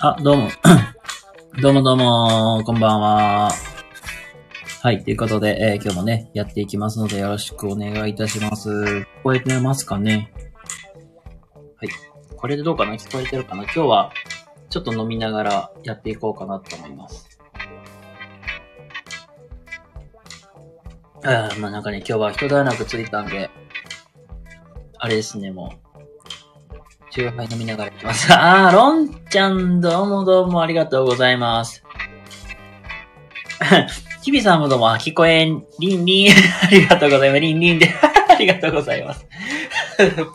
あ、どうも。どうもどうも、こんばんは。はい、ということで、えー今日もね、やっていきますので、よろしくお願いいたします。聞こえてますかね？はい。これでどうかな？聞こえてるかな？今日は、ちょっと飲みながらやっていこうかなと思います。あーまあなんかね、今日は一段落ついたんで、あれですね、もう。中杯飲みながら行きます。あー、ロンちゃん、どうもどうもありがとうございます。キビさんもどうも、聞こえん、リンリン、ありがとうございます。リンリンで、ありがとうございます。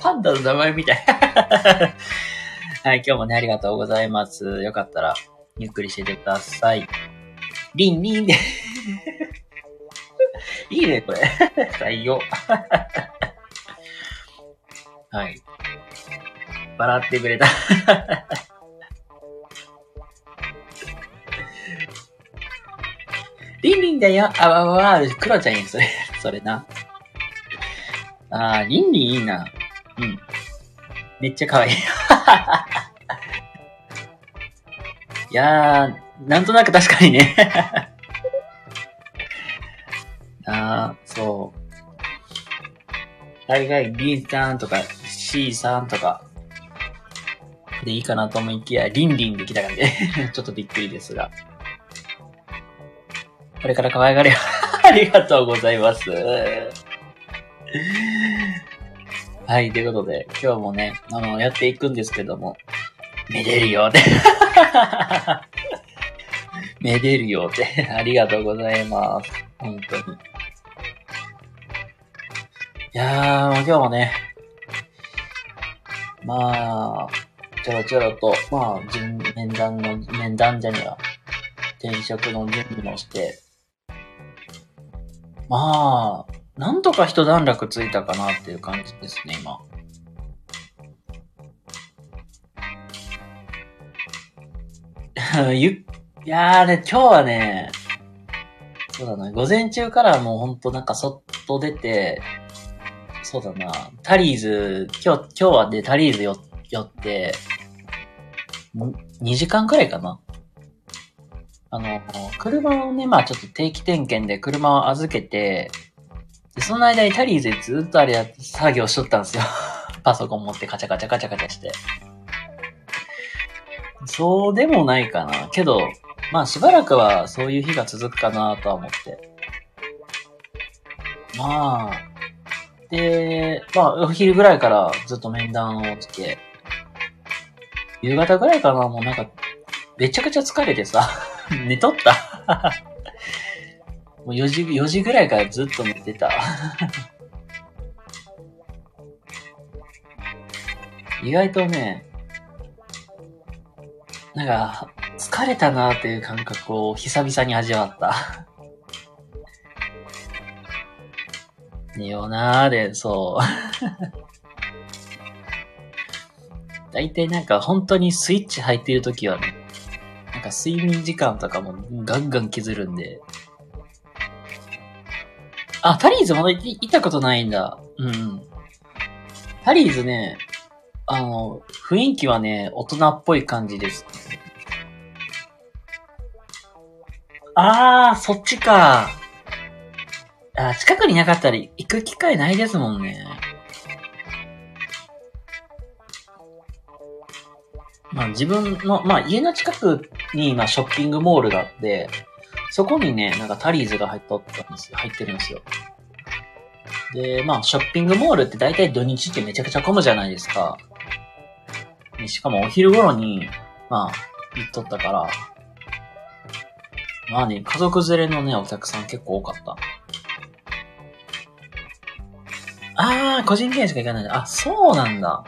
パンダの名前みたい。はい、今日もね、ありがとうございます。よかったら、ゆっくりしててください。リンリンで。いいね、これ。採用。はい。笑ってくれた。リンリンだよ。あわわわ。クロちゃんやん、それ。それな。あー、リンリンいいな。うん。めっちゃ可愛い。いやー、なんとなく確かにね。あー、そう。大概、リンさんとか、シーさんとか、でいいかなと思いきや、リンリンできたからね。ちょっとびっくりですが。これから可愛がれよ。ありがとうございます。はい、ということで、今日もね、あの、やっていくんですけども、めでるよって。めでるよって。ありがとうございます。本当に。いやー、今日もね、まあ、ちょろちょろと、まあ、順面談の、面談じゃねえ。転職の準備もして、まあ、なんとか一段落ついたかなっていう感じですね、今。ゆ、いやーね、今日はね、そうだな、午前中からもうほんとなんかそっと出て、そうだな、タリーズ、今日、今日はでタリーズよ寄って、2時間くらいかな。あの、車をね、まあちょっと定期点検で車を預けて、でその間にタリーズでずっとあれやって作業しとったんですよ。パソコン持ってカチャカチャカチャカチャして。そうでもないかな。けど、まあしばらくはそういう日が続くかなとは思って。まあ、で、まあお昼ぐらいからずっと面談をして、夕方ぐらいかな、もうなんか、めちゃくちゃ疲れてさ、寝とった。もう4時、4時ぐらいからずっと寝てた。意外とね、なんか、疲れたなーっていう感覚を久々に味わった。寝ようなーで、そう。大体なんか本当にスイッチ入っている時はね、なんか睡眠時間とかもガンガン削るんで。あ、タリーズまだ行ったことないんだ。うん。タリーズね、あの、雰囲気はね、大人っぽい感じです。あー、そっちか。あ近くになかったら行く機会ないですもんね。まあ自分の、まあ家の近くに今ショッピングモールがあって、そこにね、なんかタリーズが入っとったんです。入ってるんですよ。で、まあショッピングモールって大体土日ってめちゃくちゃ混むじゃないですか。でしかもお昼頃に、まあ、行っとったから、まあね、家族連れのね、お客さん結構多かった。あー、個人店しか行かない。あ、そうなんだ。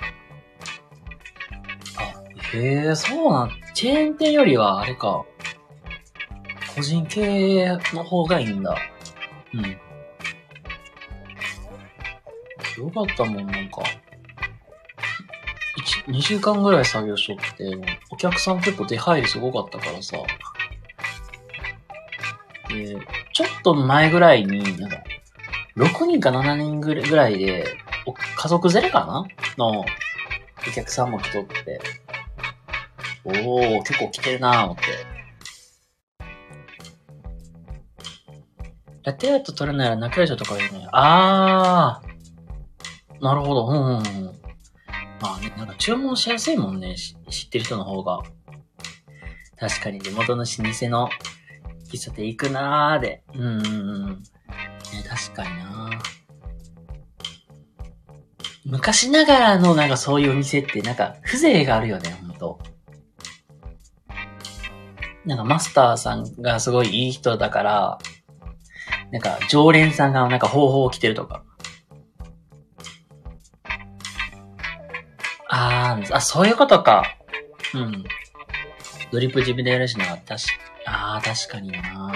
あ、へえ、そうなん、チェーン店よりはあれか。個人系の方がいいんだ。うん。よかったもん、なんか。一、2週間ぐらい作業しとって、お客さん結構出入りすごかったからさ。で、ちょっと前ぐらいに、なんか、6人か7人ぐらいで、家族連れかな？のお客さんも来とって、おー、結構来てるなぁ思って。ラテアート取るなら仲良しとかいいね。あー。なるほど。うんうんうん。まあね、なんか注文しやすいもんね。し知ってる人の方が。確かに地元の老舗の喫茶店行くなーで。うんうんうん。ね、確かにな昔ながらのなんかそういうお店ってなんか風情があるよね、ほんと。なんかマスターさんがすごいいい人だから、なんか常連さんがなんか方法を着てるとか。あー、あ、そういうことか。うん。ドリップ自分でやるしな。確か、あー、確かにな。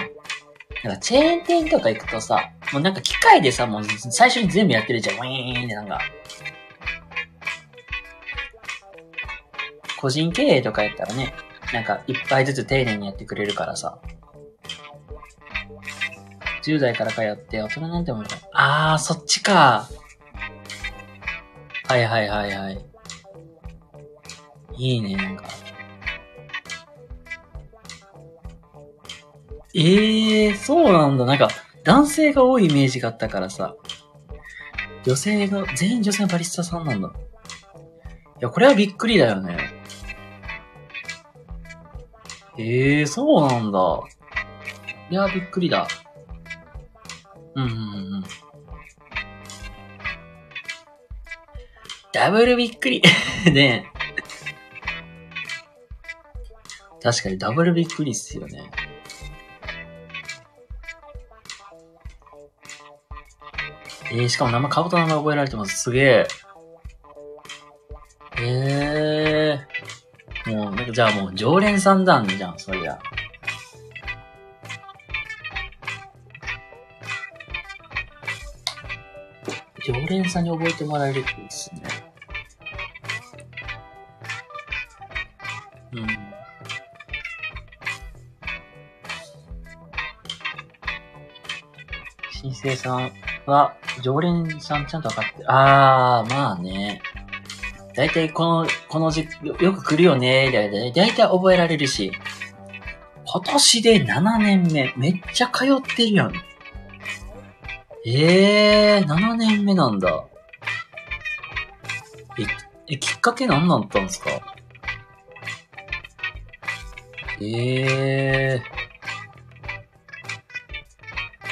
なんかチェーン店とか行くとさ、もうなんか機械でさ、もう最初に全部やってるじゃん。ウィーンってなんか。個人経営とかやったらね、なんか一杯ずつ丁寧にやってくれるからさ。10代から通って、大人なんて思う。あー、そっちか。はいはいはいはい。いいね、なんか。ええー、そうなんだ。なんか、男性が多いイメージがあったからさ。女性が、全員女性のバリスタさんなんだ。いや、これはびっくりだよね。ええー、そうなんだ。いや、びっくりだ。うんうんうん。ダブルびっくり。ねえ。確かにダブルびっくりっすよね。えー、しかも名前、顔と名前覚えられてます。すげえ。ええー。じゃあもう常連さんだんじゃん、そりゃ。常連さんに覚えてもらえるっていいですね。うん。新生さんは、常連さんちゃんと分かって、あー、まあね。だいたいこの、この時よよく来るよね、だいたい、だいたい覚えられるし。今年で7年目、めっちゃ通ってるやん。ええー、7年目なんだ。え、え、きっかけ何なんったんですか？ええ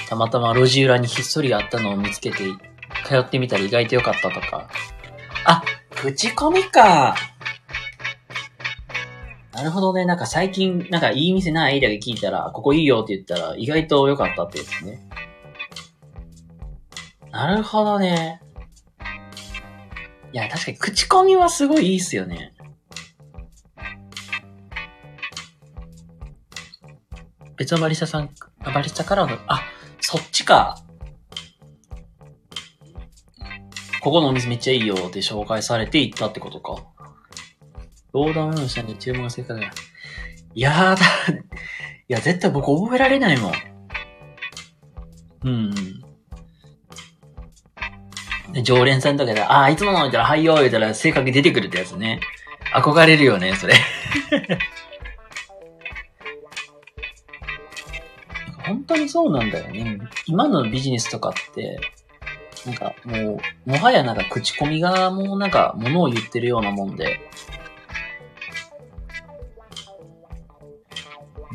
ー。たまたま路地裏にひっそりあったのを見つけて、通ってみたら意外と良かったとか。口コミか。なるほどね。なんか最近、なんかいい店ない？だけ聞いたら、ここいいよって言ったら、意外と良かったってやつね。なるほどね。いや、確かに口コミはすごいいいっすよね。別のバリスタさん、バリスタからの、あ、そっちか。ここのお店めっちゃいいよって紹介されて行ったってことか。ローダウンしたんで注文が正解だ。いやーだ、いや、絶対僕覚えられないもん。うん。常連さんとかで、ああ、いつもの言ったら、はいよ、言ったら、正確に出てくるってやつね。憧れるよね、それ。本当にそうなんだよね。今のビジネスとかって、なんかもう、もはやなんか口コミがもうなんか物を言ってるようなもんで。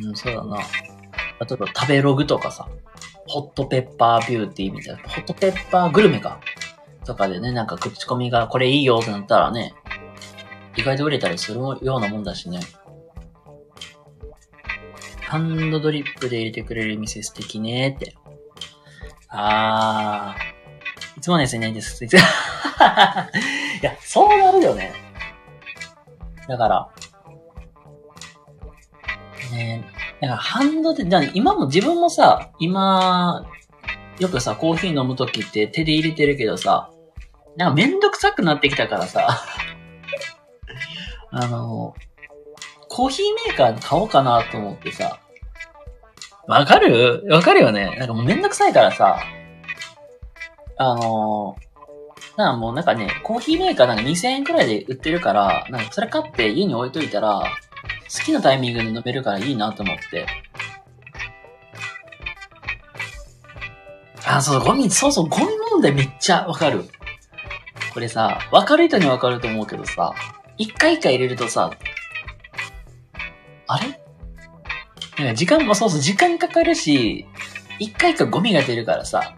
うん、そうだな。例えば食べログとかさ、ホットペッパービューティーみたいな、ホットペッパーグルメか。とかでね、なんか口コミがこれいいよってなったらね、意外と売れたりするようなもんだしね。ハンドドリップで入れてくれる店素敵ねって。あー。いつものやついないです。いや、そうなるよね。だから、ねだからハンドで、だ今も自分もさ、今、よくさ、コーヒー飲むときって手で入れてるけどさ、なんかめんどくさくなってきたからさ、あの、コーヒーメーカー買おうかなと思ってさ、わかる？わかるよねなんかもうめんどくさいからさ、あのなんかもうなんかね、コーヒーメーカーなんか2000円くらいで売ってるから、なんかそれ買って家に置いといたら、好きなタイミングで飲めるからいいなと思って。あ、そうそう、ゴミ、そうそう、ゴミ問題めっちゃわかる。これさ、わかる人にはわかると思うけどさ、一回一回入れるとさ、あれ？なんか時間もそうそう、時間かかるし、一回一回ゴミが出るからさ、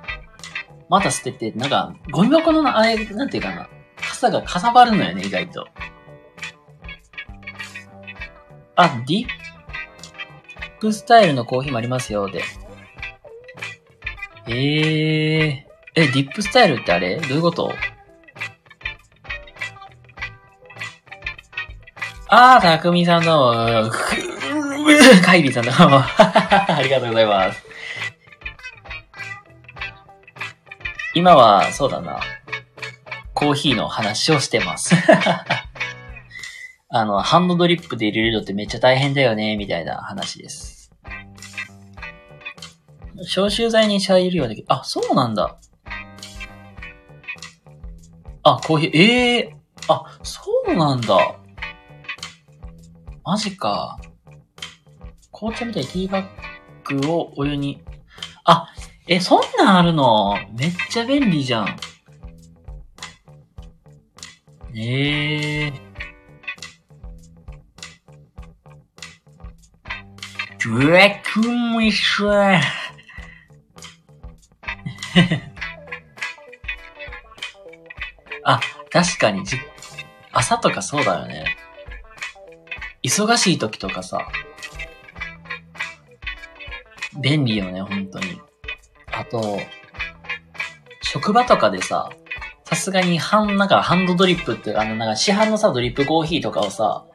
また捨てて、なんか、ゴミ箱の、あれ、なんていうかな、傘がかさばるのよね、意外と。あ、ディップスタイルのコーヒーもありますよ、で。えー、え、ディップスタイルってあれ？どういうこと？あー、たくみさんどうも。カイリーさんどうも。ありがとうございます。今は、そうだな。コーヒーの話をしてます。あの、ハンドドリップで入れるのってめっちゃ大変だよね、みたいな話です。消臭剤に茶入れるようだけど、あ、そうなんだ。あ、コーヒー、ええー、あ、そうなんだ。マジか。紅茶みたいにティーバッグをお湯に。え、そんなんあるの？めっちゃ便利じゃん。ええー。ドラクミシャあ、確かにじ、朝とかそうだよね。忙しい時とかさ、便利よね、本当に。あと、職場とかでさ、さすがにハン、なんかハンドドリップって、あの、なんか市販のさ、ドリップコーヒーとかをさ、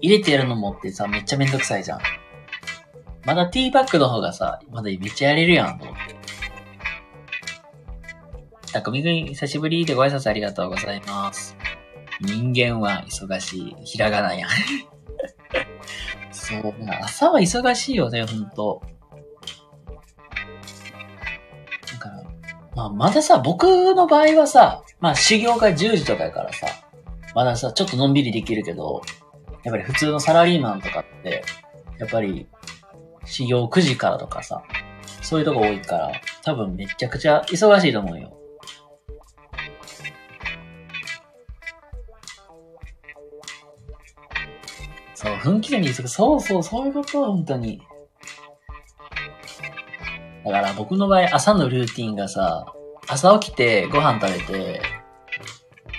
入れてやるのもってさ、めっちゃめんどくさいじゃん。まだティーバッグの方がさ、まだめっちゃやれるやん、と思って。たくみくん、久しぶりでご挨拶ありがとうございます。人間は忙しい。ひらがなやん。そう、朝は忙しいよね、ほんと。まあ、まださ、僕の場合はさ、まあ、修行が10時とかやからさ、まださ、ちょっとのんびりできるけど、やっぱり普通のサラリーマンとかって、やっぱり、修行9時からとかさ、そういうとこ多いから、多分めちゃくちゃ忙しいと思うよ。そう、分岐点に急ぐ。そうそう、そういうこと、本当に。だから僕の場合、朝のルーティンがさ、朝起きてご飯食べて、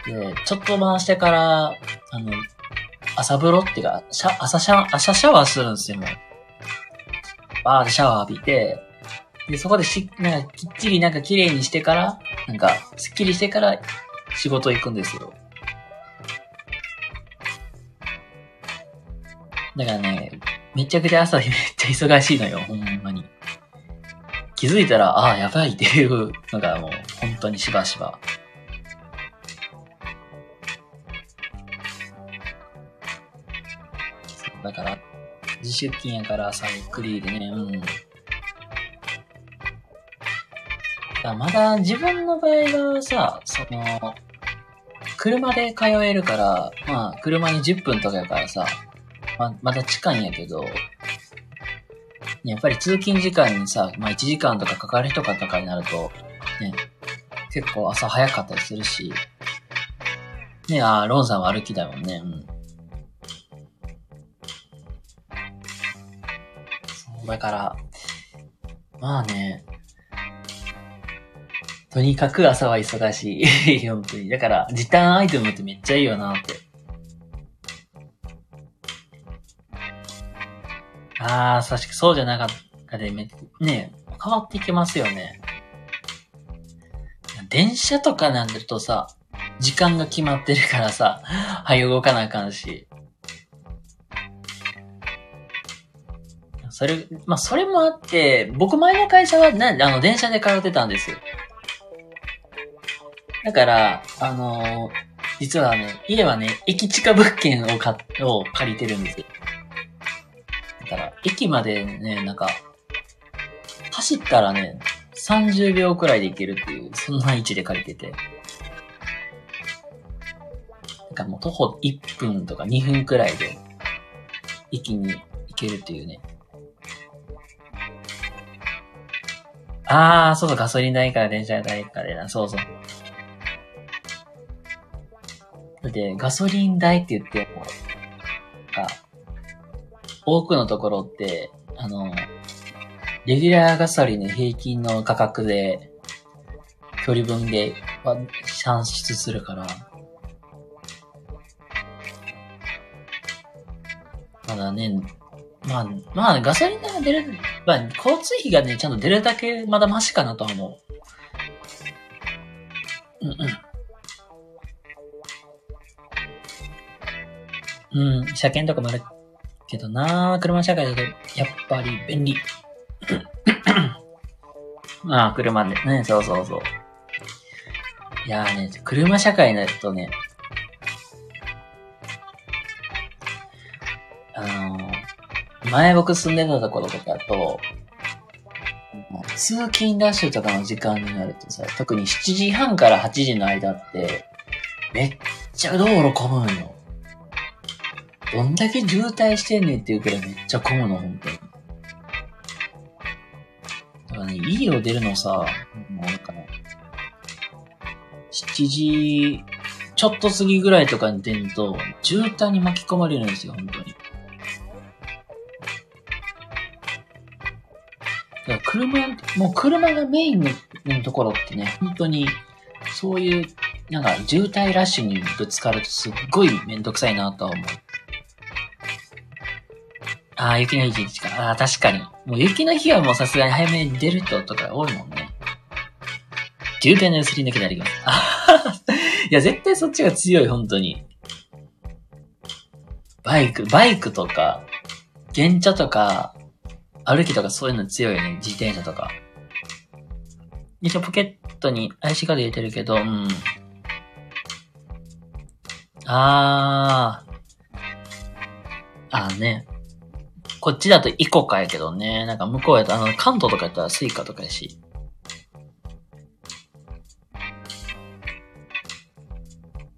で、ちょっと回してから、あの、朝風呂っていうか、シャ朝シャワー、朝シャワーするんですよ、もう。バーってシャワー浴びて、で、そこでし、なんか、きっちりなんか綺麗にしてから、なんか、すっきりしてから仕事行くんですよ。だからね、めちゃくちゃ朝めっちゃ忙しいのよ、ほんまに。気づいたら、ああ、やばいっていうのがもう、本当にしばしば。だから、自出勤やから朝ゆっくりでね、うん。だまだ自分の場合はさ、その、車で通えるから、まあ、車に10分とかやからさ、ま、まだ近いんやけど、やっぱり通勤時間にさ、まあ1時間とかかかる人かとかになると、ね、結構朝早かったりするし、ね、あーロンさんは歩きだもんね、うん。そう、だから、まあね、とにかく朝は忙しい。本当に。だから、時短アイテムってめっちゃいいよなって。ああ、確かそうじゃなかったで、めね変わっていきますよね。電車とかなんだとさ、時間が決まってるからさ、はよ動かなあかんし。それ、まあ、それもあって、僕前の会社はな、あの、電車で通ってたんですよ。だから、あのー実はね、家はね、駅近物件をかを借りてるんですよ。だから、駅までね、なんか、走ったらね、30秒くらいで行けるっていう、そんな位置で借りてて。なんかもう徒歩1分とか2分くらいで、一気に行けるっていうね。あー、そうそう、ガソリン代から電車代からでな、そうそう。だって、ガソリン代って言っても、多くのところって、あの、レギュラーガソリンの平均の価格で、距離分では算出するから、まだね、まあ、まあ、ガソリンが出る、まあ、交通費がね、ちゃんと出るだけまだマシかなとは思う。うんうん。うん、車検とかもあるけどな車社会だと、やっぱり便利。ああ、車で。ね、そうそうそう。いやーね、車社会になるとね、あのー前僕住んでたところとかだと、通勤ラッシュとかの時間になるとさ、特に7時半から8時の間って、めっちゃ道路混むんよ。どんだけ渋滞してんねんっていうくらいめっちゃ混むの、本当に。だからね、家を出るのさ、もうなんかね、7時ちょっと過ぎぐらいとかに出ると、渋滞に巻き込まれるんですよ、本当に。だから車、もう車がメインののところってね、本当に、そういう、なんか渋滞ラッシュにぶつかるとすっごいめんどくさいなとは思う。ああ、雪の日一か。ああ、確かに。もう雪の日はもうさすがに早めに出る人とか多いもんね。渋滞のすり抜けになります。あいや、絶対そっちが強い、本当に。バイク、バイクとか、原チャとか、歩きとかそういうの強いよね、自転車とか。一応ポケットに IC カード入れてるけど、うん。あー。あーね。こっちだと ICOCA やけどね。なんか向こうやと、あの、関東とかやったら Suica とかやし。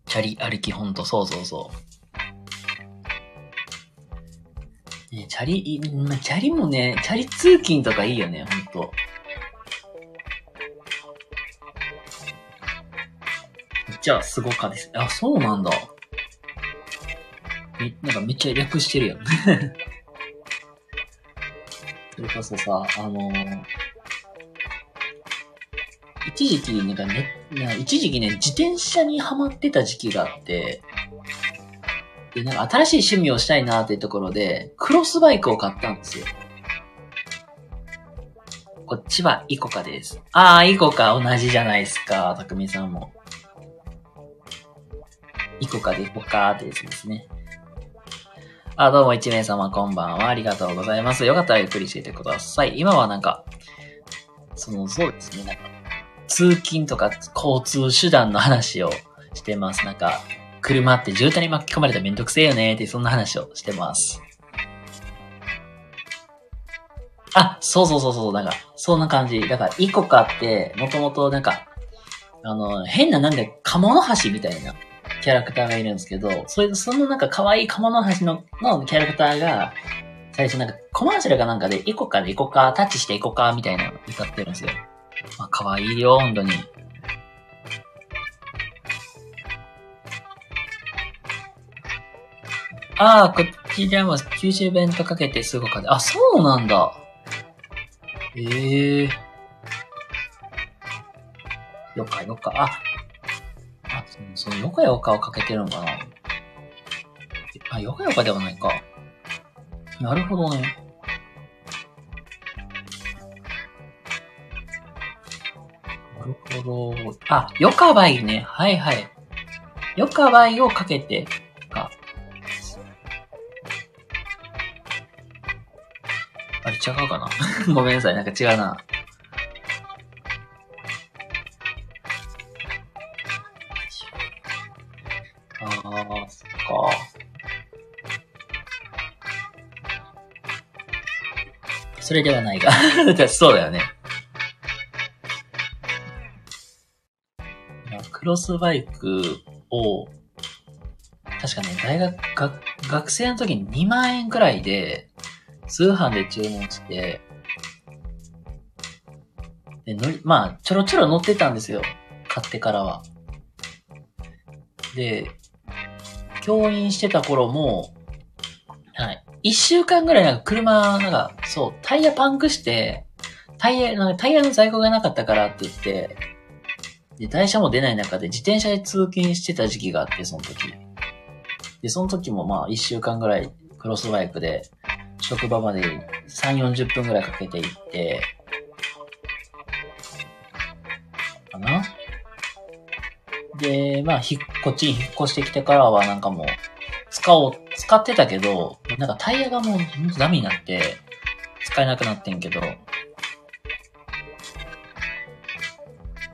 チャリ歩きほんと、そうそうそう。ね、チャリ、まチャリもね、チャリ通勤とかいいよね、ほんと。じゃあ、すごかです。あ、そうなんだ。め、なんかめっちゃ略してるやん。それこそさ、あのー一時期、なんかね、な一時期ね、自転車にハマってた時期があって、で、なんか新しい趣味をしたいなっていうところで、クロスバイクを買ったんですよ。こっちはイコカです。ああ、イコカ同じじゃないですか、たくみさんも。イコカでイコカってやつですね。あ、どうも一名様こんばんは。ありがとうございます。よかったらゆっくりしていてください。今はなんか、その、そうですね、なんか、通勤とか交通手段の話をしてます。なんか、車って渋滞に巻き込まれたらめんどくせえよねって、そんな話をしてます。あ、そうそうそうそう、なんか、そんな感じ。だから、イコカって、もともとなんか、あの、変ななんで、カモノハシみたいなキャラクターがいるんですけど、それそのなんか可愛いカモノハシののキャラクターが、最初なんかコマーシャルかなんかでイコカでイコカ、タッチしてイコカみたいなの歌ってるんですよ。まあ、可愛いよ、本当に。ああ、こっちでも九州弁とかけてすごかった。あ、そうなんだ。ええよかよか。あ、そのよかよかをかけてるのかな。あ、よかよかではないか。なるほどね。なるほど。あ、ヨカバイね。はいはい。ヨカバイをかけて、か。あれ違うかな ごめんなさい。なんか違うな。あー、そっか。それではないが。そうだよね。クロスバイクを、確かね、大学、学、学生の時に2万円くらいで、通販で注文して、で、乗り、まあ、ちょろちょろ乗ってたんですよ。買ってからは。で、教員してた頃も、はい。一週間ぐらいなんか車、なんか、そう、タイヤパンクして、タイヤ、なんかタイヤの在庫がなかったからって言って、で、台車も出ない中で自転車で通勤してた時期があって、その時。で、その時もまあ一週間ぐらいクロスバイクで、職場まで3、40分ぐらいかけて行って、かなで、まあ、ひ、こっちに引っ越してきてからはなんかもう、使おう、使ってたけど、なんかタイヤがもうほんとダメになって、使えなくなってんけど、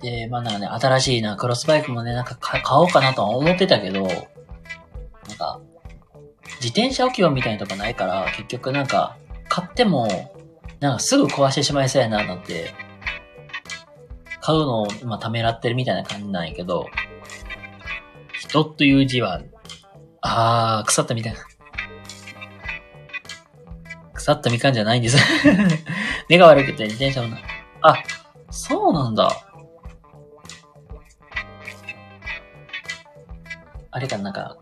で、まあなんかね、新しいな、クロスバイクもね、なんか買おうかなとは思ってたけど、なんか、自転車置き場みたいなとこないから、結局なんか、買っても、なんかすぐ壊してしまいそうやな、なんて、買うのを今ためらってるみたいな感じなんやけど、人という字は、あー、腐ったみたいな。腐ったみかんじゃないんです。目が悪くて自転車もな。あ、そうなんだ。あれかな、んか、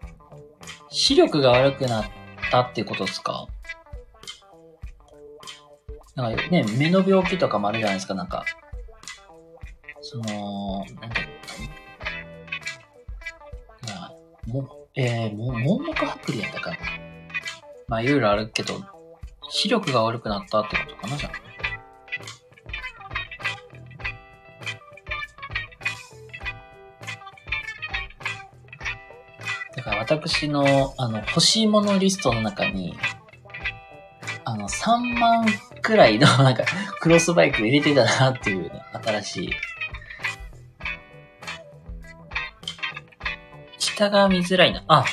視力が悪くなったっていうことですか？なんかね、目の病気とかもあるじゃないですか、なんか。その、なんか、なも、えー、も、網膜剥離やったかな。まあ、いろいろあるけど、視力が悪くなったってことかな、じゃあ。だから私の、あの、欲しいものリストの中に、あの、3万くらいの、なんか、クロスバイク入れてたなっていうね、新しい。下が見づらいな。あ。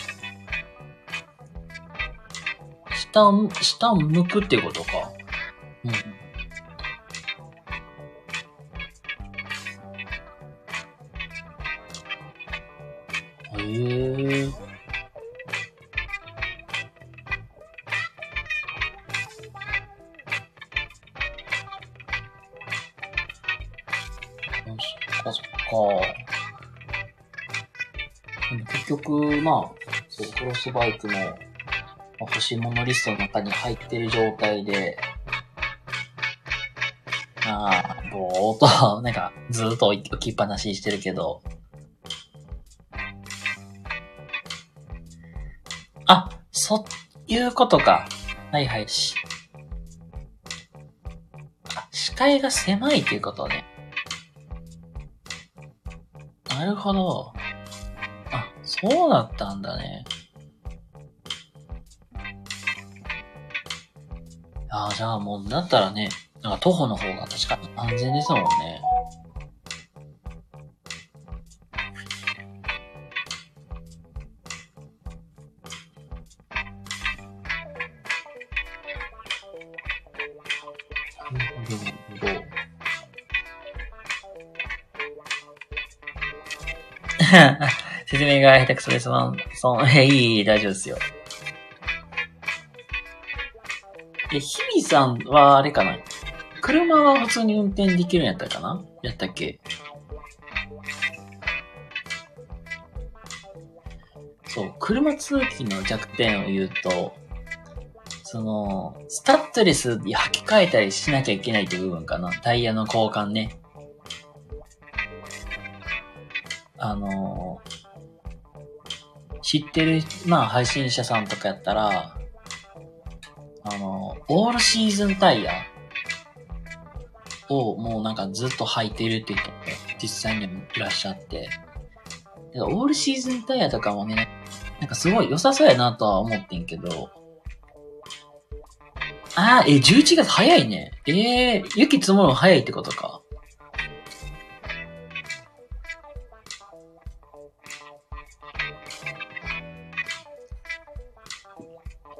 下を、下を向くっていうことか。うん。スバイクも、欲しいものリストの中に入ってる状態で、まあ、ぼーっと、なんか、ずっと置きっぱなししてるけど、あ、そういうことか。はいはいし。あ、視界が狭いっていうことね。なるほど。あ、そうだったんだね。ああ、じゃあもう、だったらね、なんか徒歩の方が確かに安全ですもんね。説明が下手くそです。まん、そん、え、いい大丈夫ですよ。え、日々さんはあれかな？車は普通に運転できるんやったかな？やったっけ？そう、車通勤の弱点を言うと、その、スタッドレスに履き替えたりしなきゃいけないって部分かな？タイヤの交換ね。あの知ってる、まあ配信者さんとかやったら、あの、オールシーズンタイヤをもうなんかずっと履いてるっていう人も実際にもいらっしゃって、でオールシーズンタイヤとかもね、なんかすごい良さそうやなとは思ってんけど、あー、え、11月早いね。えー、雪積もるの早いってことか。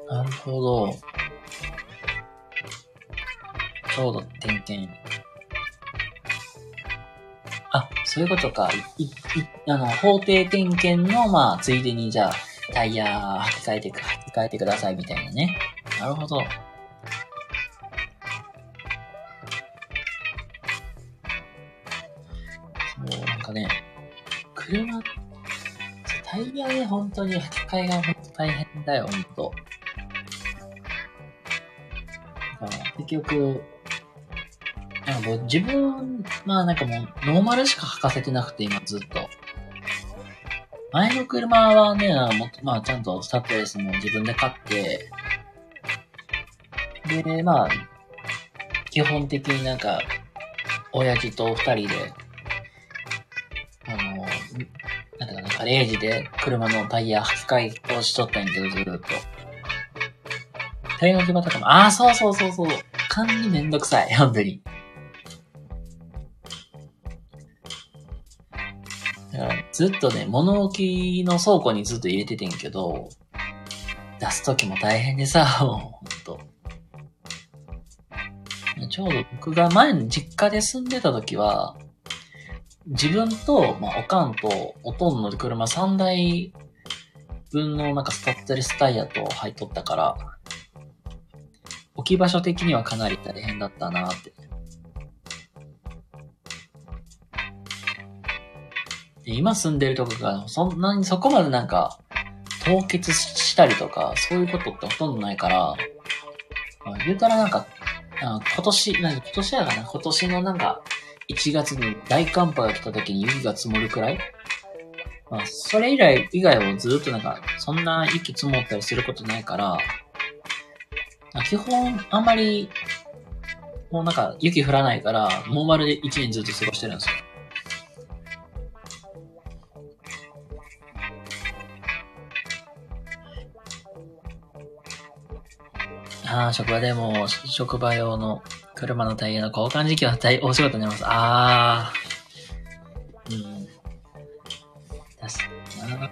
なるほど。ちょうど点検。あ、そういうことか。い、い、あの、法定点検の、まあ、ついでに、じゃあ、タイヤ履き替えてく、履き替えてくださいみたいなね。なるほど。そう、なんかね、車、タイヤで本当に履き替えが本当大変だよ、本当。だから結局、なんか自分、まあなんかもうノーマルしか履かせてなくて今ずっと。前の車はね、まあちゃんとスタッドレスも自分で買って、で、まあ、基本的になんか、親父と二人で、あの、なんだかな、ガレージで車のタイヤ履き替えをしとったんやけど、ずっと。タイヤの手とかも、ああ、そうそうそうそう。管理めんどくさい、本当に。ずっとね、物置の倉庫にずっと入れててんけど、出すときも大変でさ、ほんと。ちょうど僕が前の実家で住んでた時は、自分と、まあ、おかんと、おとんの車3台分のなんかスタッドレスタイヤと入っとったから、置き場所的にはかなり大変だったなって。今住んでるとこが、そんなにそこまでなんか、凍結したりとか、そういうことってほとんどないから、あ、言うたらなんか、あ今年、なん今年やかな今年のなんか、1月に大寒波が来た時に雪が積もるくらい？まあ、それ以来、以外はずっとなんか、そんな雪積もったりすることないから、基本、あんまり、もうなんか、雪降らないから、もうまるで1年ずっと過ごしてるんですよ。ああ、職場でも、職場用の車のタイヤの交換時期は大お仕事になります。ああ。うん。確かにな。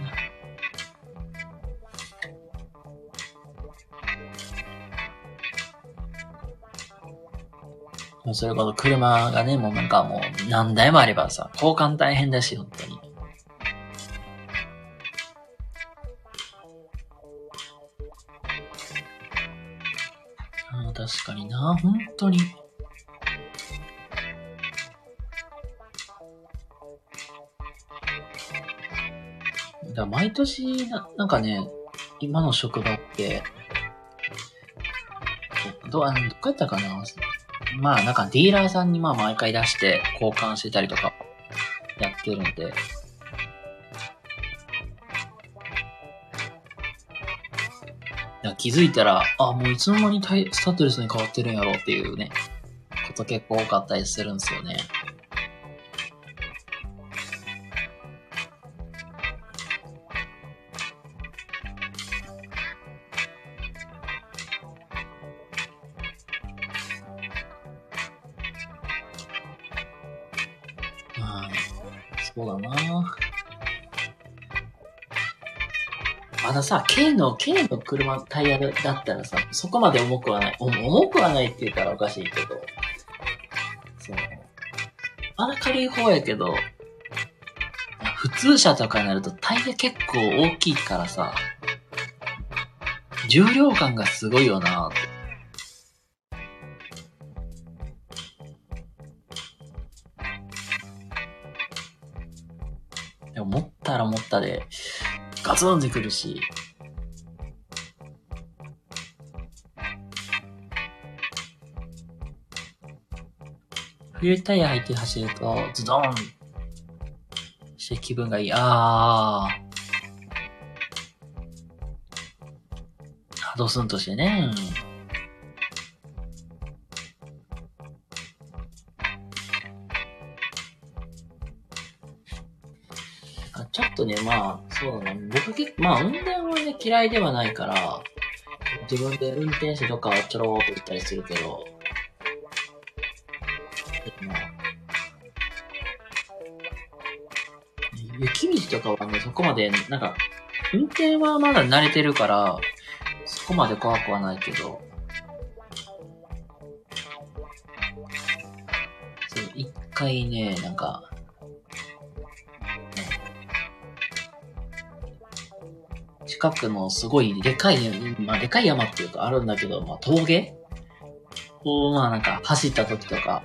それこそ車がね、もうなんかもう何台もあればさ、交換大変だし、本当。な、本当に。だ毎年な、なんかね、今の職場って、ど、あの、どこやったかな？まあ、なんかディーラーさんにまあ毎回出して交換してたりとかやってるんで、気づいたら、あ、もういつの間にスタッドレスに変わってるんやろっていうね、こと結構多かったりするんですよね。さ、K の、K の車、タイヤだったらさ、そこまで重くはない。重くはないって言ったらおかしいけど。そう。まだ軽い方やけど、普通車とかになるとタイヤ結構大きいからさ、重量感がすごいよなって。でも持ったら持ったで、ガツンってくるし、冬タイヤ入って走ると、ズドンして気分がいい。あー。ドスンとしてね。ちょっとね、まあ、そうだな。僕結構、まあ、運転はね、嫌いではないから、自分で運転してどっかちょろーっと行ったりするけど、そこまで、なんか、運転はまだ慣れてるから、そこまで怖くはないけど、そう、一回ね、なんか、近くのすごいでかい、まあでかい山っていうかあるんだけど、まあ峠を、まあなんか走った時とか、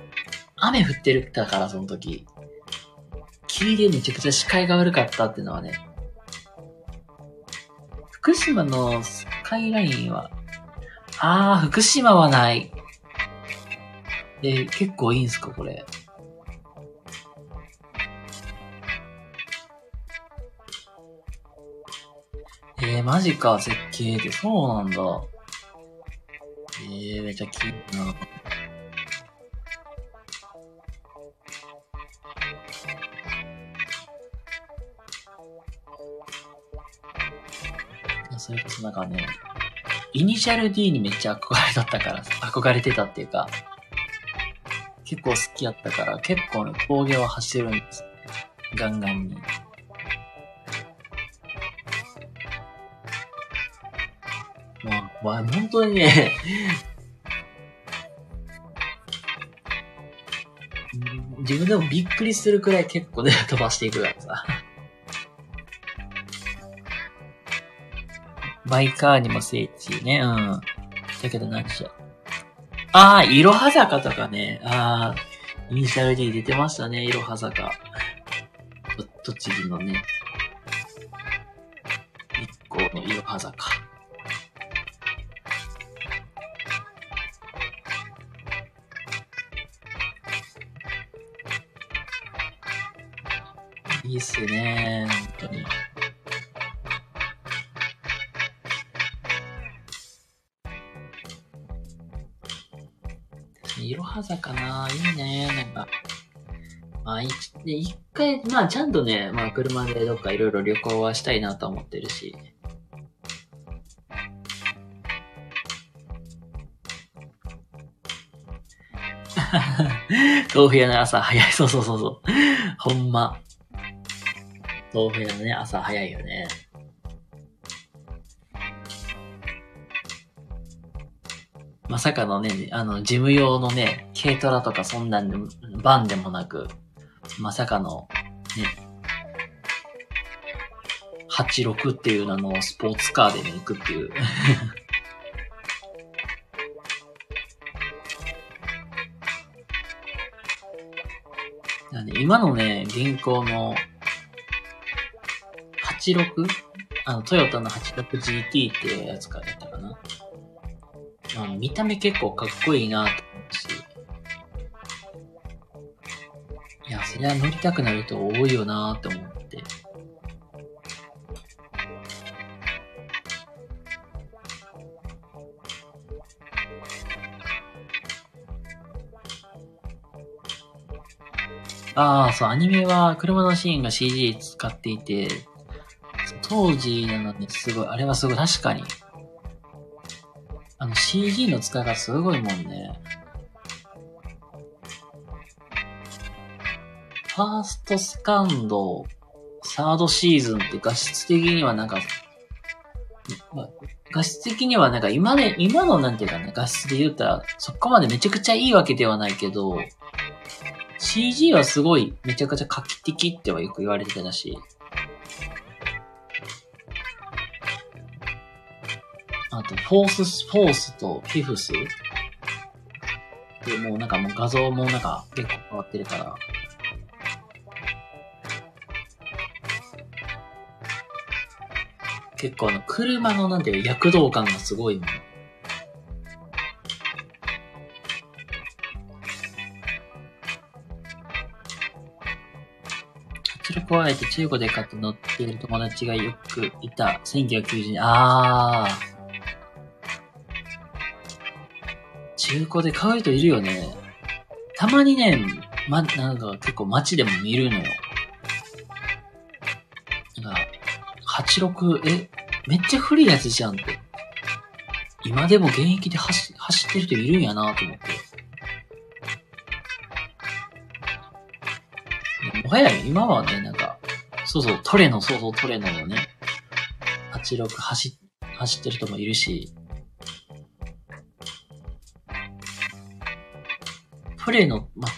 雨降ってるだからその時、霧でめちゃくちゃ視界が悪かったっていうのはね、福島のスカイラインは、あー、福島はない。え、結構いいんすか、これ。えー、マジか、絶景で。そうなんだ。えー、めちゃきいいな。それこそなんかね、イニシャル D にめっちゃ憧れだったから、憧れてたっていうか、結構好きやったから、結構ね、峠を走るんです。ガンガンに。まあ、まあ、本当にね自分でもびっくりするくらい結構ね、飛ばしていくからさ。バイカーにも聖地ね、うん。だけど何しよああ、いろは坂とかね。ああ、イニシャル D 出てましたね、いろは坂。栃木のね。日光のいろは坂。いいっすね、いろは坂な、いいね、なんか。まあ、一回、まあ、ちゃんとね、まあ、車でどっかいろいろ旅行はしたいなと思ってるし。豆腐屋の朝早い。そうそうそうそう。ほんま。豆腐屋のね、朝早いよね。まさかのね、あの、事務用のね、軽トラとかそんなんで、バンでもなく、まさかの、ね、86っていう名のスポーツカーでね、行くっていう。なんで今のね、現行の 86? あの、トヨタの 86GT っていうやつからやったかな。あの見た目結構かっこいいなと思うし。いや、そりゃ乗りたくなる人多いよなと思って。ああ、そう、アニメは車のシーンが CG 使っていて、当時なのにすごい、あれはすごい確かに。CG の使い方すごいもんね。ファーストスカンド、サードシーズンって画質的にはなんか、画質的にはなんか今で、今のなんていうかね、画質で言ったらそこまでめちゃくちゃいいわけではないけど、CG はすごいめちゃくちゃ画期的ってはよく言われてたし、あと、フォース、フォースとフィフスで、もうなんかもう画像もなんか結構変わってるから、結構あの、車のなんていう躍動感がすごいもん。加えて中古で買って乗っている友達がよくいた1990年。あー。中古で買う人いるよね。たまにね、ま、なんか結構街でも見るのよ。なんか、86、え、めっちゃ古いやつじゃんって。今でも現役で走走ってる人いるんやなと思って。もはや今はね、なんか、そうそう、トレノ、そうそう、トレノのね、86走、走ってる人もいるし、プレイの、まあ、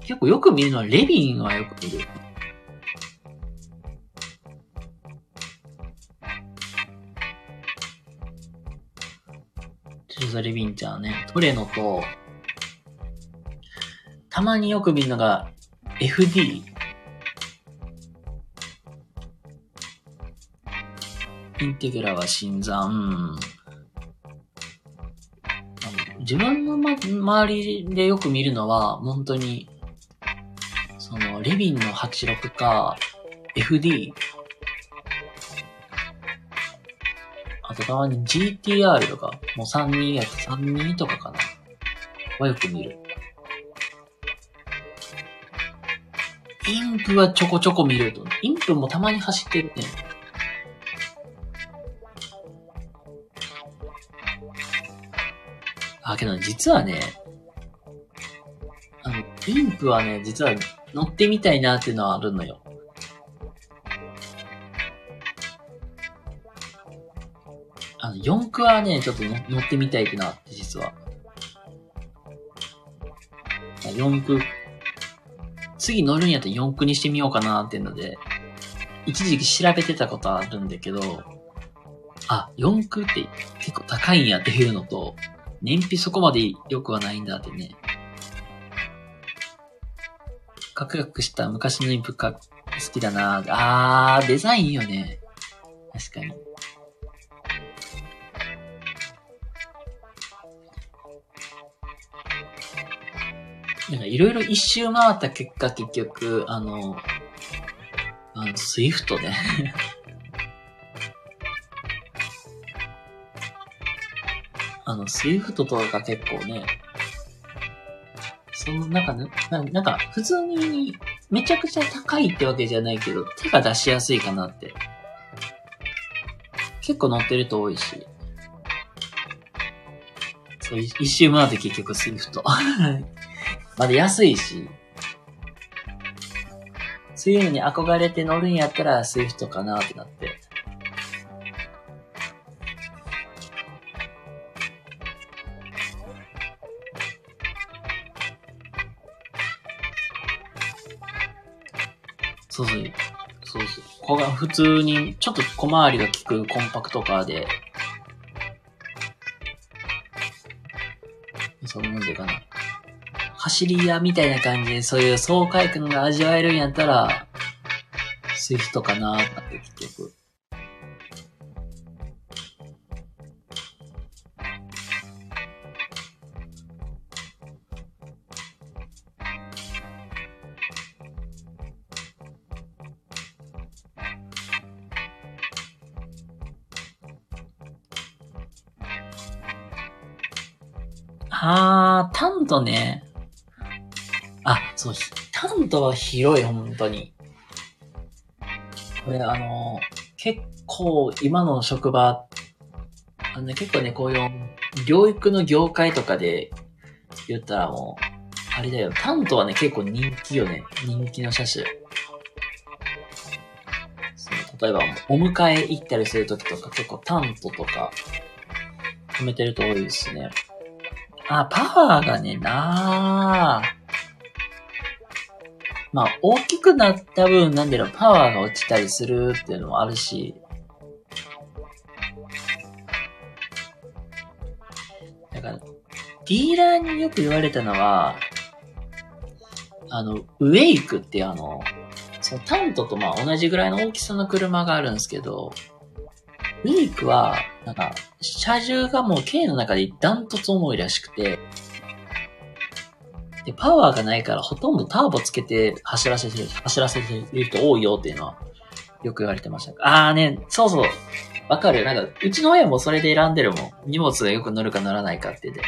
結構よく見るのはレビンはよく見る。ジョザ・レビンちゃんね、トレノと、たまによく見るのが FD。インテグラは新参。自分の、ま、周りでよく見るのは、本当に、その、レビンの86か、FD。あとたまに GTR とか、もう32やつ、32とかかな。はよく見る。インプはちょこちょこ見ると。インプもたまに走ってるね。あ、けど実はね、あの、インプはね、実は乗ってみたいなっていうのはあるのよ。あの、四駆はね、ちょっと乗ってみたいっていうのはあって、実は。四駆、次乗るんやったら四駆にしてみようかなっていうので、一時期調べてたことあるんだけど、あ、四駆って結構高いんやっていうのと、燃費そこまで良くはないんだってね。カクカクした昔のインプか好きだなあー、デザインいいよね。確かに。なんかいろいろ一周回った結果結局、あの、あの、スイフトねあの、スイフトとか結構ね、その、なんかね、なんか、普通に、めちゃくちゃ高いってわけじゃないけど、手が出しやすいかなって。結構乗ってる人多いし。そう、一周回って結局スイフト。まだ安いし。そういうのに憧れて乗るんやったらスイフトかなってなって。普通に、ちょっと小回りが効くコンパクトカーで、そうなんでかな。走り屋みたいな感じで、そういう爽快感が味わえるんやったら、スイフトかなって結局。トは広い、本当に。これ、あの、結構、今の職場、あのね、結構ね、こういう、療育の業界とかで言ったらもう、あれだよ、タントはね、結構人気よね。人気の車種。そう例えば、お迎え行ったりするときとか、結構タントとか、止めてると多いですね。あ、パワーがね、なぁ。まあ、大きくなった分、なんだろう、パワーが落ちたりするっていうのもあるし、だから、ディーラーによく言われたのは、あの、ウェイクってあの、そのタントとまあ同じぐらいの大きさの車があるんですけど、ウェイクは、なんか、車重がもう軽の中でダントツ重いらしくて、で、パワーがないからほとんどターボつけて走らせてる、走らせてる人多いよっていうのはよく言われてました。あーね、そうそう。わかる。なんか、うちの親もそれで選んでるもん。荷物がよく乗るか乗らないかってで。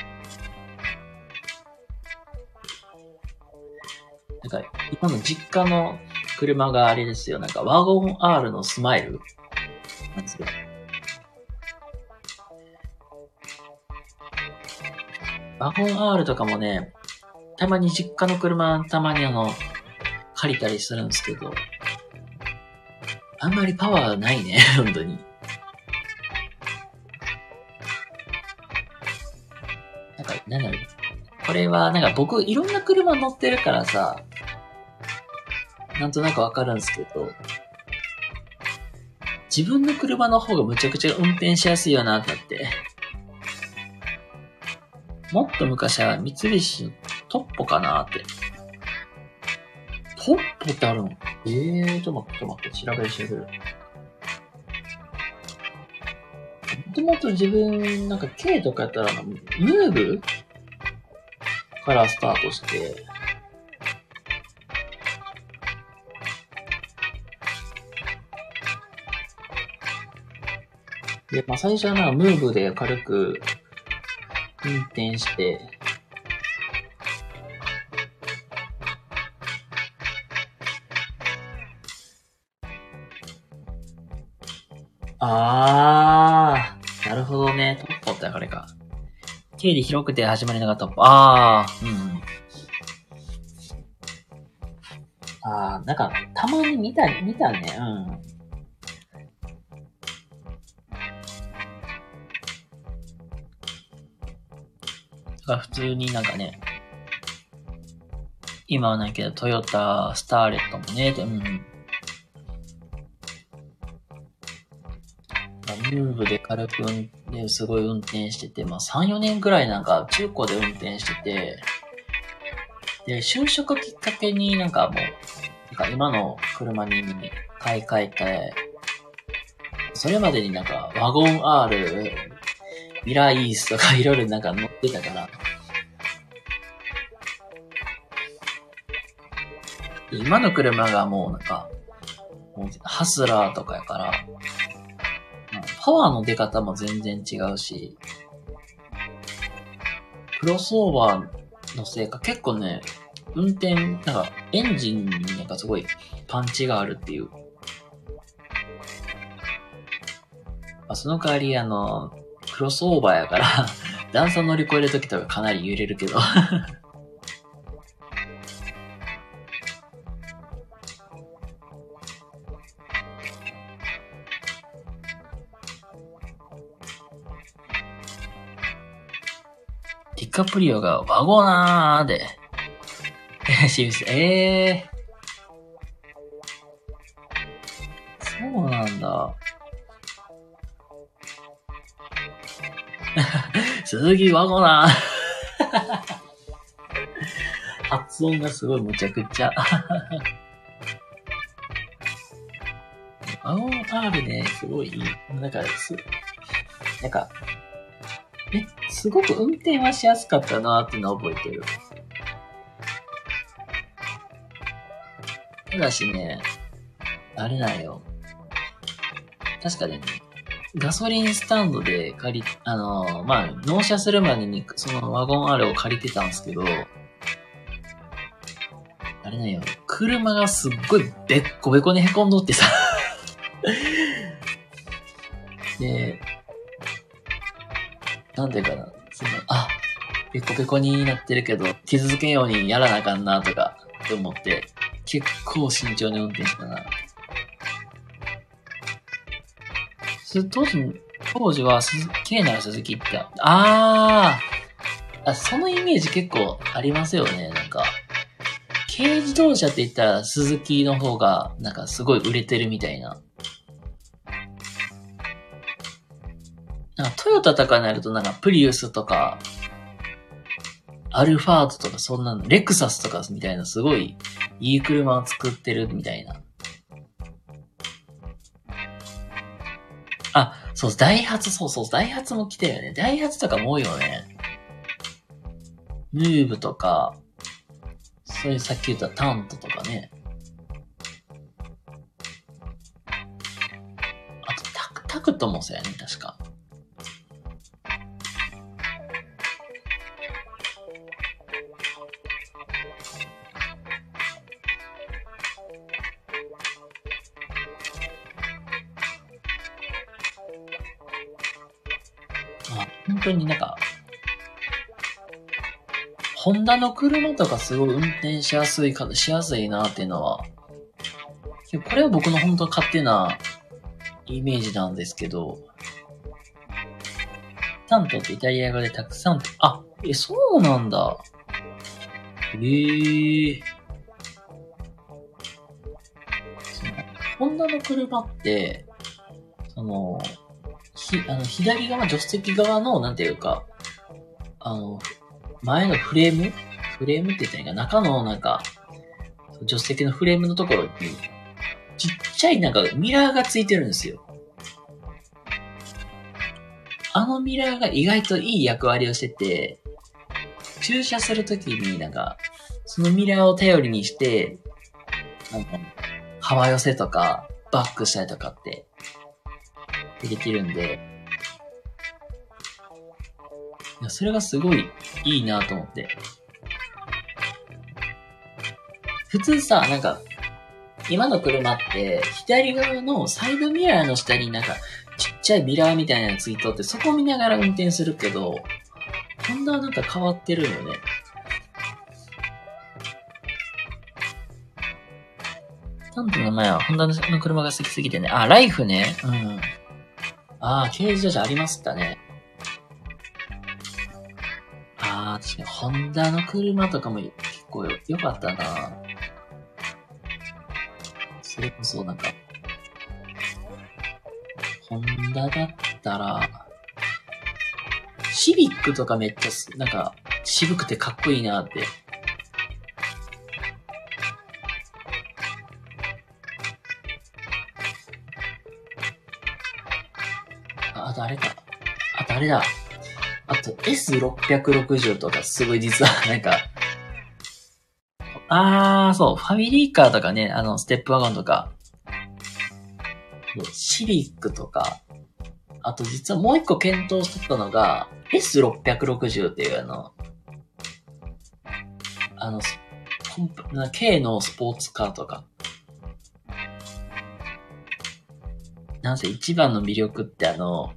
なんか、今の実家の車があれですよ。なんか、ワゴン R のスマイルなんですよ。ワゴン R とかもね、たまに実家の車、たまにあの、借りたりするんですけど、あんまりパワーないね、本当に。なんか、なんだろう。これは、なんか僕、いろんな車乗ってるからさ、なんとなくわかるんですけど、自分の車の方がむちゃくちゃ運転しやすいよな、ってなって。もっと昔は三菱トッポかなって。トッポってあるの？ええー、ちょっと待って、ちょっと待って、調べる調べる。もともと自分、なんか K とかやったら、ムーブ？からスタートして、で、まあ最初はなんかムーブで軽く運転して、あー、なるほどね。トッポってあれか。経理広くて始まりながらトッポ。あー、うんうん。あー、なんか、たまに見た、見たね。うん。だから普通になんかね、今はないけど、トヨタ、スターレットもね、うんうん。ムーブで軽く運転、すごい運転してて、まあ3、4年くらいなんか中古で運転してて、で、就職きっかけになんかもう、なんか今の車に買い替えて、それまでになんかワゴン R、ミラーイースとかいろいろなんか乗ってたから、今の車がもうなんか、ハスラーとかやから、パワーの出方も全然違うし、クロスオーバーのせいか結構ね、運転、なんかエンジンになんかすごいパンチがあるっていう。まあ、その代わりあの、クロスオーバーやから、段差乗り越えるときとかかなり揺れるけど。カプリオがワゴナーで、シリウス、ええー。そうなんだ。鈴木ワゴナー。発音がすごいむちゃくちゃ。ワゴン R ね、すごいいい。なんか、す、なんか、すごく運転はしやすかったなっていうのは覚えてる。ただしね、あれなよ。確かね、ガソリンスタンドで借り、あのーまあ、納車するまでにそのワゴン R を借りてたんですけど、あれなよ、車がすっごいべっこべこに凹んどってさ、で、なんていうかな、その、あ、ペコペコになってるけど、傷つけんようにやらなあかんなとか、って思って、結構慎重に運転したな。す当時、当時は鈴、K なら鈴木って、あーあ、そのイメージ結構ありますよね、なんか。軽自動車って言ったら鈴木の方が、なんかすごい売れてるみたいな。なんかトヨタとかになるとなんかプリウスとか、アルファードとかそんなの、レクサスとかみたいなすごいいい車を作ってるみたいな。あ、そう、ダイハツ、そうそう、ダイハツも来てるよね。ダイハツとかも多いよね。ムーブとか、そういうさっき言ったタントとかね。あとタク、タクトもそうやね、確か。当になんか、ホンダの車とかすごい運転しやすいか、しやすいなっていうのは、これは僕の本当勝手なイメージなんですけど、タントってイタリア語でたくさん、あ、え、そうなんだ。ええそのホンダの車って、その、ひ、あの、左側、助手席側の、なんていうか、あの、前のフレームフレームって言ったらいいか中のなんか、助手席のフレームのところに、ちっちゃいなんかミラーがついてるんですよ。あのミラーが意外といい役割をしてて、駐車するときになんか、そのミラーを頼りにして、なんか、幅寄せとか、バックしたりとかって、できるんで、いや、それがすごいいいなと思って。普通さ、なんか、今の車って、左側のサイドミラーの下になんか、ちっちゃいミラーみたいなのついとって、そこ見ながら運転するけど、ホンダはなんか変わってるよね。なんて名前は、ホンダの車が好きすぎてね。あ、ライフね。うん。ああ、軽自動車ありましたね。ああ、確かに、ホンダの車とかも結構良かったな。それこそなんか、ホンダだったら、シビックとかめっちゃ、なんか、渋くてかっこいいなって。あれだ。あと S660 とかすごい実はなんか、あー、そう、ファミリーカーとかね、あの、ステップワゴンとか、シビックとか、あと実はもう一個検討してたのが、S660 っていうあの、あの、コンプ K のスポーツカーとか。なんせ一番の魅力ってあの、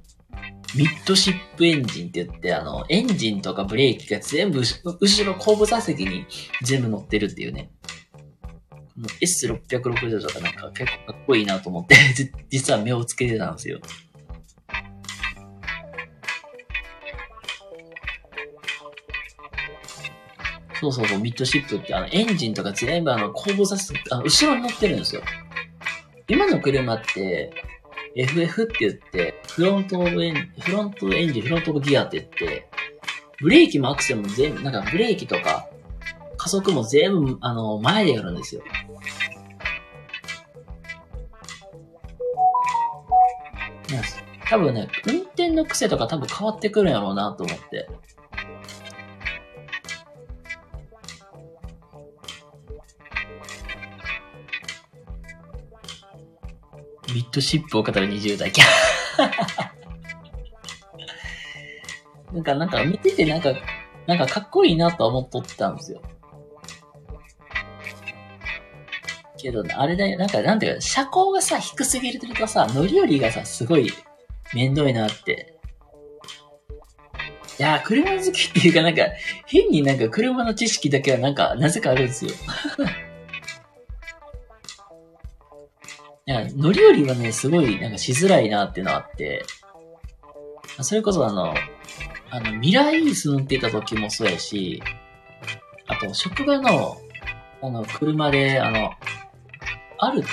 ミッドシップエンジンって言って、あの、エンジンとかブレーキが全部後ろ後部座席に全部乗ってるっていうね。S660 とかなんか結構かっこいいなと思って 実は目をつけてたんですよ。そうそうそう、ミッドシップってあのエンジンとか全部あの後部座席、あ後ろに乗ってるんですよ。今の車って、FF って言って、フロントオブエン、フロントエンジン、フロントオブギアって言って、ブレーキもアクセルも全部、なんかブレーキとか、加速も全部、あの、前でやるんですよ。多分ね、運転の癖とか多分変わってくるんやろうなと思って。ッドシップを語る20代。なんか、なんか見ててなんか、なんかかっこいいなと思っとったんですよ。けど、あれだよ、なんか、なんていうか、車高がさ、低すぎるとさ、乗り降りがさ、すごい、めんどいなって。いや車好きっていうか、なんか、変になんか車の知識だけはなんか、なぜかあるんですよ。なんか乗り降りはね、すごいなんかしづらいなっていうのあって、それこそあの、あの、ミラーイース乗ってた時もそうやし、あと、職場の、あの、車で、あの、アルト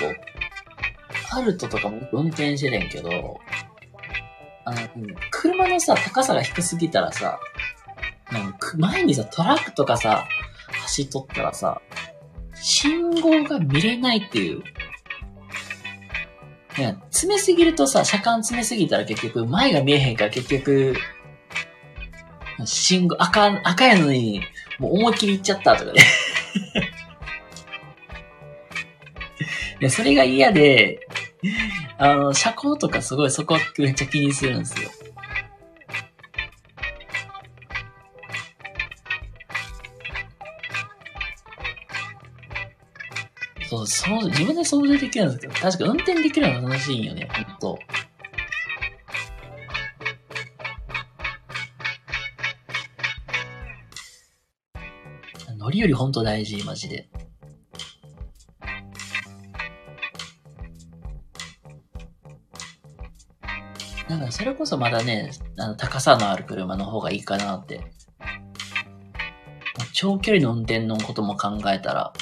アルトとかも運転しててんけど、あの、車のさ、高さが低すぎたらさ、なんか前にさ、トラックとかさ、走っとったらさ、信号が見れないっていうね、詰めすぎるとさ、車間詰めすぎたら結局前が見えへんから結局、信号、赤、赤やのに、もう思いっきり行っちゃったとかね。いや、それが嫌で、あの、車高とかすごいそこめっちゃ気にするんですよ。そう、自分で想像できるんですけど、確か運転できるのが楽しいんよね、ほんと。乗りよりほんと大事、マジで。だからそれこそまだね、あの高さのある車の方がいいかなって。長距離の運転のことも考えたら、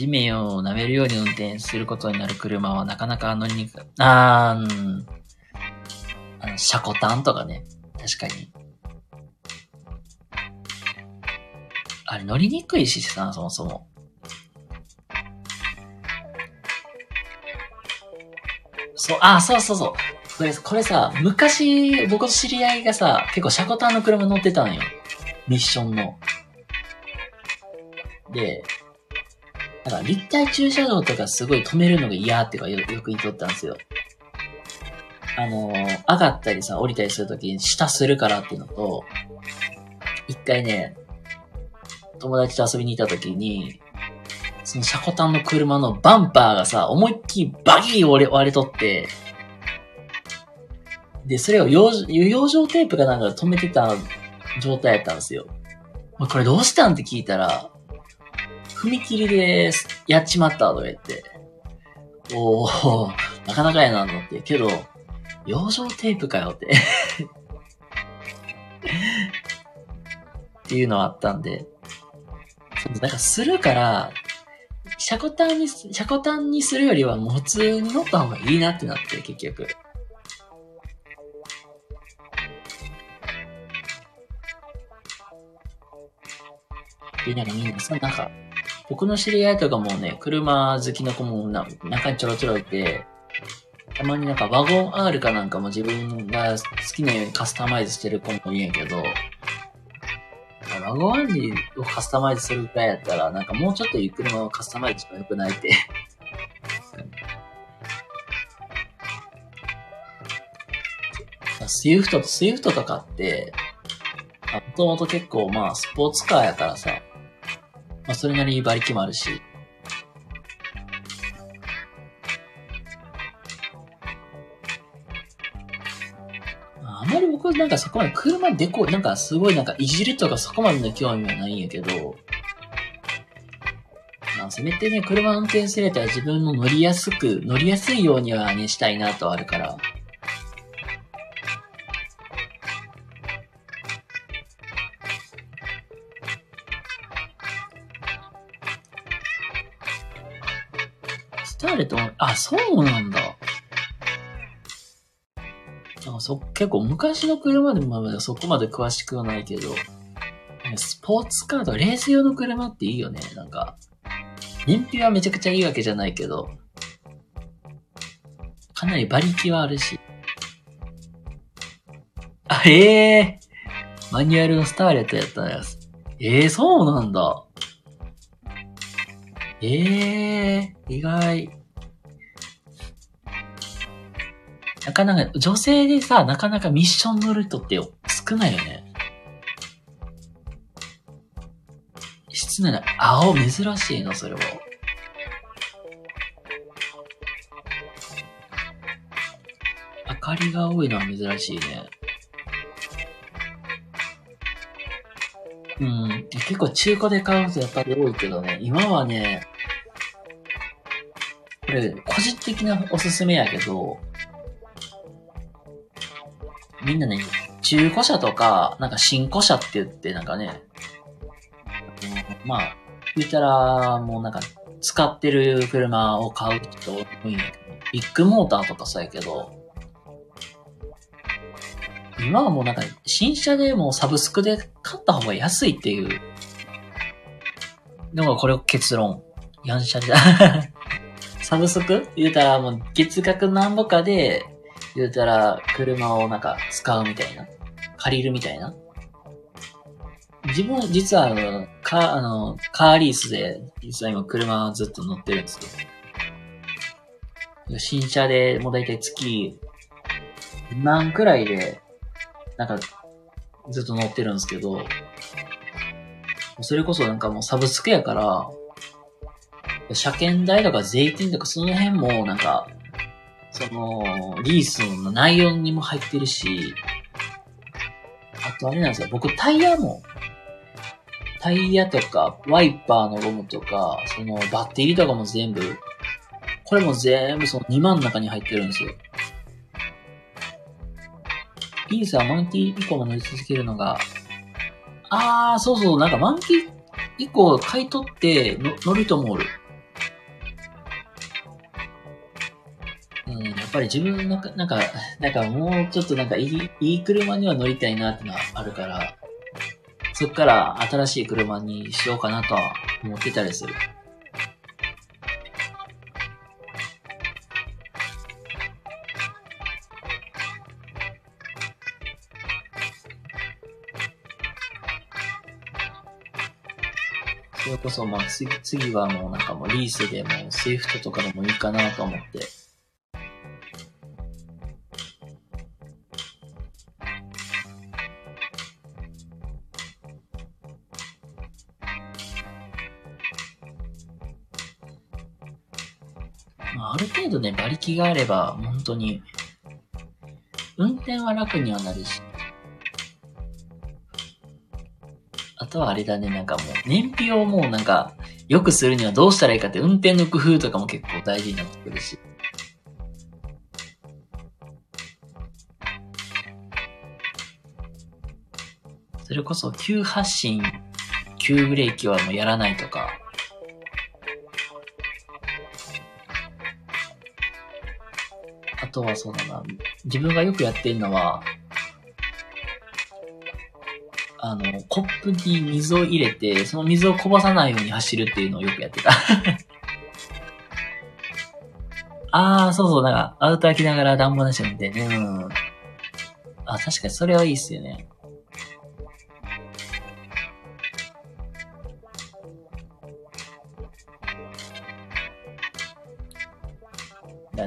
地面を舐めるように運転することになる車はなかなか乗りにくい。あー、ん。あの、シャコタンとかね。確かに。あれ乗りにくいしさ、そもそも。そう、あ、そうそうそう。これ、これさ、昔、僕の知り合いがさ、結構シャコタンの車乗ってたんよ。ミッションの。で、だから立体駐車場とかすごい止めるのが嫌っていうかよく言っとったんですよ。あのー、上がったりさ、降りたりするときに下するからっていうのと、一回ね、友達と遊びに行ったときに、そのシャコタンの車のバンパーがさ、思いっきりバギー割れ割れとって、で、それを養生テープかなんか止めてた状態やったんですよ。これどうしたんって聞いたら、踏切でやっちまったとか言って、おー、なかなかやなのって。けど、養生テープかよって っていうのはあったんで、なんかするから、シャコタンに、シャコタンにするよりはもう普通に乗った方がいいなってなって、結局。で、なんかみんなさ、なんか、僕の知り合いとかもね、車好きの子もな中にちょろちょろいて、たまになんかワゴン R かなんかも自分が好きなようにカスタマイズしてる子もいるんやけど、ワゴン R をカスタマイズするくらいやったら、なんかもうちょっといい車をカスタマイズしてもよくないって。スイフトと、スイフトとかって、もともと結構まあスポーツカーやからさ、まあ、それなりに馬力もあるし、あまり僕なんかそこまで車でこ、なんかすごいなんかいじるとかそこまでの興味はないんやけど、まあせめてね、車運転すれたら自分の乗りやすく、乗りやすいようにはね、したいなとあるから、あ、そうなんだ。あそ結構昔の車でもまだそこまで詳しくはないけど、スポーツカーとレース用の車っていいよね。なんか、燃費はめちゃくちゃいいわけじゃないけど、かなり馬力はあるし。あ、ええー、マニュアルのスターレットやったやつ。ええー、そうなんだ。ええー、意外。なかなか、女性でさ、なかなかミッション乗る人って少ないよね。室内の青珍しいの、それは。明かりが多いのは珍しいね。うん。結構中古で買う人やっぱり多いけどね、今はね、これ、個人的なおすすめやけど、みんなね、中古車とか、なんか新古車って言って、なんかね、まあ、言ったら、もうなんか、使ってる車を買う人多いんやけど、ビッグモーターとかそうやけど、今はもうなんか、新車でもうサブスクで買った方が安いっていうのがこれ結論。ヤンシャじゃ。サブスク？言うたらもう月額何ぼかで言うたら、車をなんか使うみたいな。借りるみたいな。自分、実はあの、カあの、カーリースで、実は今車ずっと乗ってるんですけど。新車でもうだいたい月、何くらいで、なんか、ずっと乗ってるんですけど、それこそなんかもうサブスクやから、車検代とか税金とかその辺もなんか、その、リースの内容にも入ってるし、あとあれなんですよ、僕タイヤも、タイヤとか、ワイパーのゴムとか、そのバッテリーとかも全部、これも全部その2万の中に入ってるんですよ。リースは満期以降も乗り続けるのが、あー、そうそう、なんか満期以降買い取って乗ると思う。っぱり自分の、なんか、なんかもうちょっとなんかいい、いい車には乗りたいなってのはあるから、そっから新しい車にしようかなとは思ってたりする。それこそ、まあ、次、次はもうなんかもうリースでもうスイフトとかでもいいかなと思って。程度ね、馬力があれば、本当に、運転は楽にはなるし、あとはあれだね、なんかもう、燃費をもうなんか、良くするにはどうしたらいいかって、運転の工夫とかも結構大事になってくるし。それこそ、急発進、急ブレーキはもうやらないとか。とはそうだな、自分がよくやってるのは、あの、コップに水を入れて、その水をこぼさないように走るっていうのをよくやってた。ああ、そうそう、なんか、アウター着ながら暖房なしてるんでね。うん。あ、確かにそれはいいっすよね。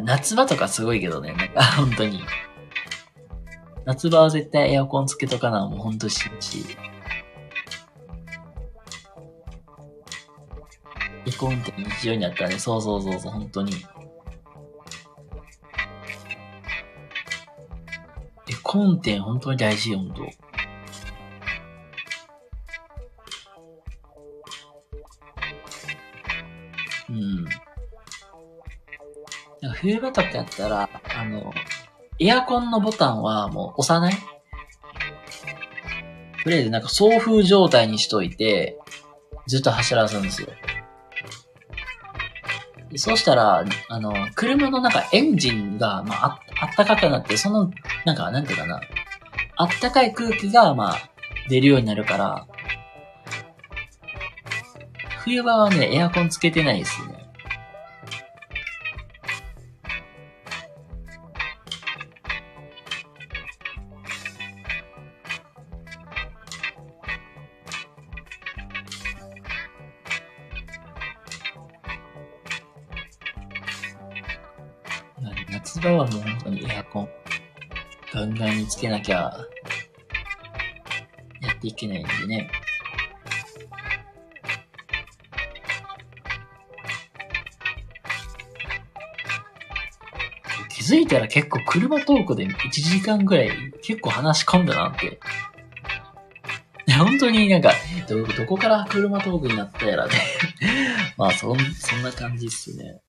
夏場とかすごいけどね、なんか、本当に。夏場は絶対エアコンつけとかな、もうほんとしんち。エコ運転日常になったらね、そうそうそうそう、本当に。エコ運転本当に大事よ、本当。冬場とかやったら、あの、エアコンのボタンはもう押さない？とりあえずなんか送風状態にしといて、ずっと走らすんですよ。そうしたら、あの、車の中エンジンが、まあ、あったかくなって、その、なんか、なんていうかな、あったかい空気が、まあ、出るようになるから、冬場はね、エアコンつけてないですね。つけなきゃ、やっていけないんでね。気づいたら結構車トークで1時間ぐらい結構話し込んだなって。本当になんか、ど、どこから車トークになったやらね。まあ、そん、そんな感じっすね。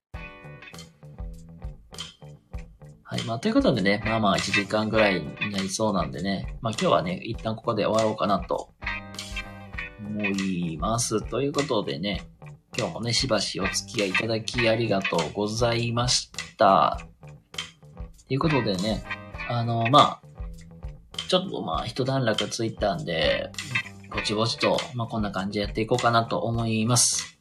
はい。まあ、ということでね、まあまあ1時間ぐらいになりそうなんでね、まあ今日はね、一旦ここで終わろうかなと思います。ということでね、今日もね、しばしお付き合いいただきありがとうございました。ということでね、あの、まあ、ちょっとまあ、一段落ついたんで、ぼちぼちと、まあこんな感じでやっていこうかなと思います。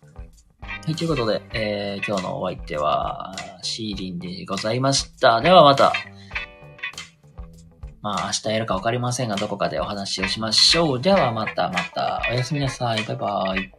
はい、ということで、えー、今日のお相手は、シーリンでございました。ではまた、まあ明日やるかわかりませんが、どこかでお話をしましょう。ではまたまた、おやすみなさい。バイバイ。